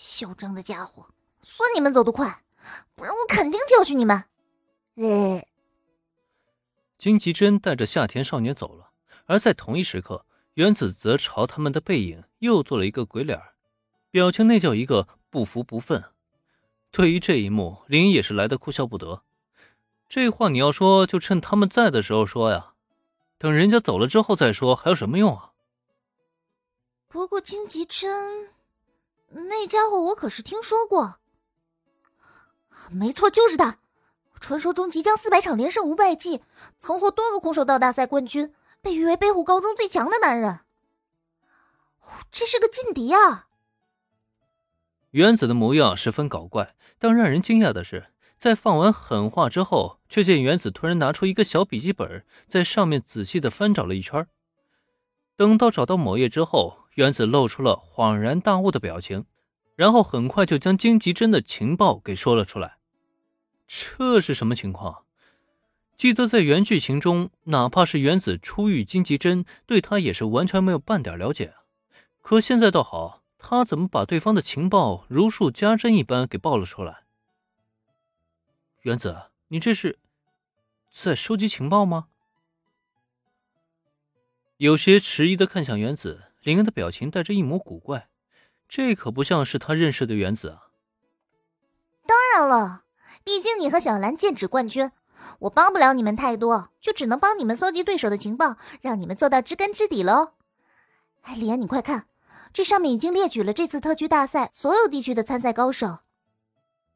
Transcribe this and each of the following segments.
嚣张的家伙，算你们走得快，不然我肯定教训你们。呃，金吉珍带着夏田少年走了，而在同一时刻，原子则朝他们的背影又做了一个鬼脸，表情那叫一个不服不忿。对于这一幕，林也是来的哭笑不得。这话你要说，就趁他们在的时候说呀，等人家走了之后再说，还有什么用啊？不过荆棘真那家伙，我可是听说过。没错，就是他。传说中即将四百场连胜无败绩，曾获多个空手道大赛冠军，被誉为北虎高中最强的男人。这是个劲敌啊！原子的模样十分搞怪，但让人惊讶的是。在放完狠话之后，却见原子突然拿出一个小笔记本，在上面仔细的翻找了一圈。等到找到某页之后，原子露出了恍然大悟的表情，然后很快就将金吉真的情报给说了出来。这是什么情况？记得在原剧情中，哪怕是原子初遇金吉真，对他也是完全没有半点了解啊。可现在倒好，他怎么把对方的情报如数家珍一般给报了出来？原子，你这是在收集情报吗？有些迟疑的看向原子，林恩的表情带着一抹古怪，这可不像是他认识的原子啊。当然了，毕竟你和小兰剑指冠军，我帮不了你们太多，就只能帮你们搜集对手的情报，让你们做到知根知底喽。哎，李安，你快看，这上面已经列举了这次特区大赛所有地区的参赛高手。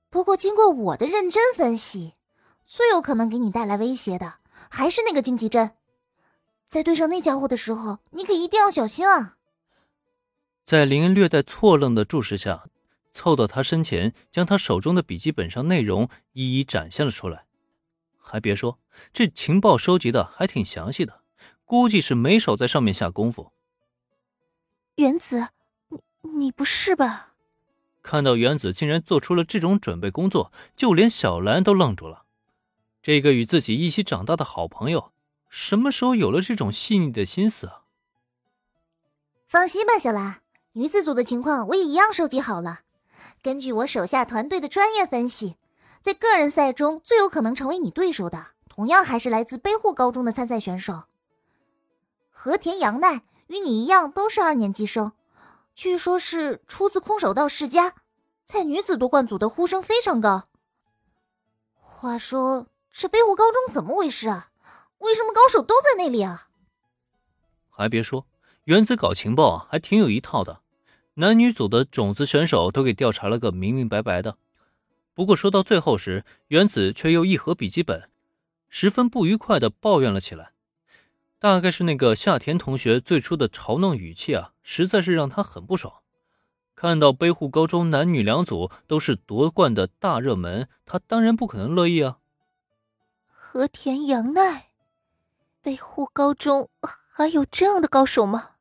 不过，经过我的认真分析，最有可能给你带来威胁的还是那个荆棘针。在对上那家伙的时候，你可一定要小心啊！在林恩略带错愣的注视下，凑到他身前，将他手中的笔记本上内容一一展现了出来。还别说，这情报收集的还挺详细的，估计是没少在上面下功夫。原子，你你不是吧？看到原子竟然做出了这种准备工作，就连小兰都愣住了。这个与自己一起长大的好朋友，什么时候有了这种细腻的心思啊？放心吧，小兰，女子组的情况我也一样收集好了。根据我手下团队的专业分析，在个人赛中最有可能成为你对手的，同样还是来自北户高中的参赛选手和田阳奈，与你一样都是二年级生。据说，是出自空手道世家，在女子夺冠组的呼声非常高。话说，这北户高中怎么回事啊？为什么高手都在那里啊？还别说，原子搞情报啊，还挺有一套的。男女组的种子选手都给调查了个明明白白的。不过说到最后时，原子却又一合笔记本，十分不愉快的抱怨了起来。大概是那个夏田同学最初的嘲弄语气啊，实在是让他很不爽。看到北户高中男女两组都是夺冠的大热门，他当然不可能乐意啊。和田洋奈，北户高中还有这样的高手吗？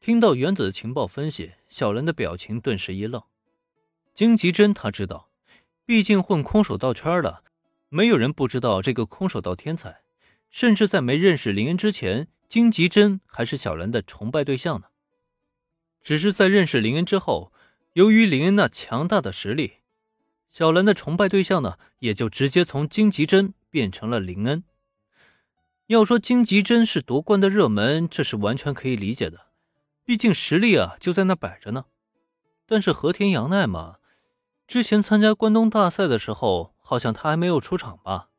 听到原子的情报分析，小兰的表情顿时一愣。荆棘真他知道，毕竟混空手道圈的，没有人不知道这个空手道天才。甚至在没认识林恩之前，荆棘真还是小兰的崇拜对象呢。只是在认识林恩之后，由于林恩那强大的实力，小兰的崇拜对象呢，也就直接从荆棘真变成了林恩。要说金吉真是夺冠的热门，这是完全可以理解的，毕竟实力啊就在那摆着呢。但是和田洋奈嘛，之前参加关东大赛的时候，好像他还没有出场吧？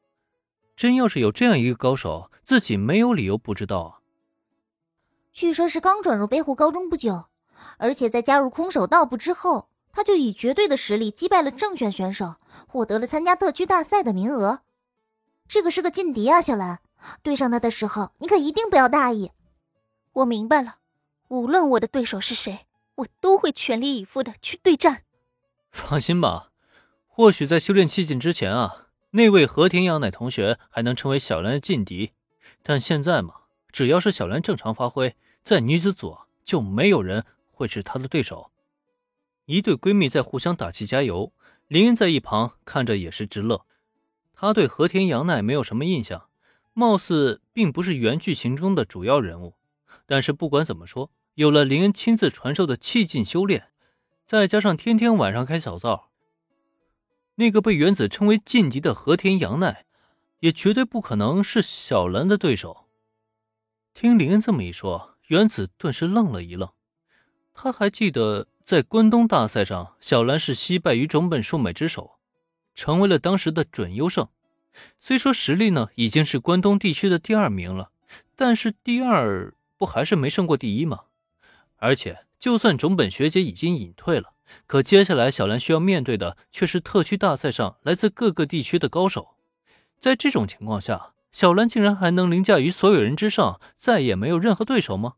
真要是有这样一个高手，自己没有理由不知道啊。据说，是刚转入北虎高中不久，而且在加入空手道部之后，他就以绝对的实力击败了正选选手，获得了参加特区大赛的名额。这个是个劲敌啊，小兰，对上他的时候，你可一定不要大意。我明白了，无论我的对手是谁，我都会全力以赴的去对战。放心吧，或许在修炼气境之前啊。那位和田阳乃同学还能成为小兰的劲敌，但现在嘛，只要是小兰正常发挥，在女子组就没有人会是她的对手。一对闺蜜在互相打气加油，林恩在一旁看着也是直乐。她对和田阳奈没有什么印象，貌似并不是原剧情中的主要人物。但是不管怎么说，有了林恩亲自传授的气劲修炼，再加上天天晚上开小灶，那个被原子称为劲敌的和田洋奈，也绝对不可能是小兰的对手。听林恩这么一说，原子顿时愣了一愣。他还记得在关东大赛上，小兰是惜败于种本树美之手，成为了当时的准优胜。虽说实力呢已经是关东地区的第二名了，但是第二不还是没胜过第一吗？而且就算种本学姐已经隐退了，可接下来小兰需要面对的却是特区大赛上来自各个地区的高手。在这种情况下，小兰竟然还能凌驾于所有人之上，再也没有任何对手吗？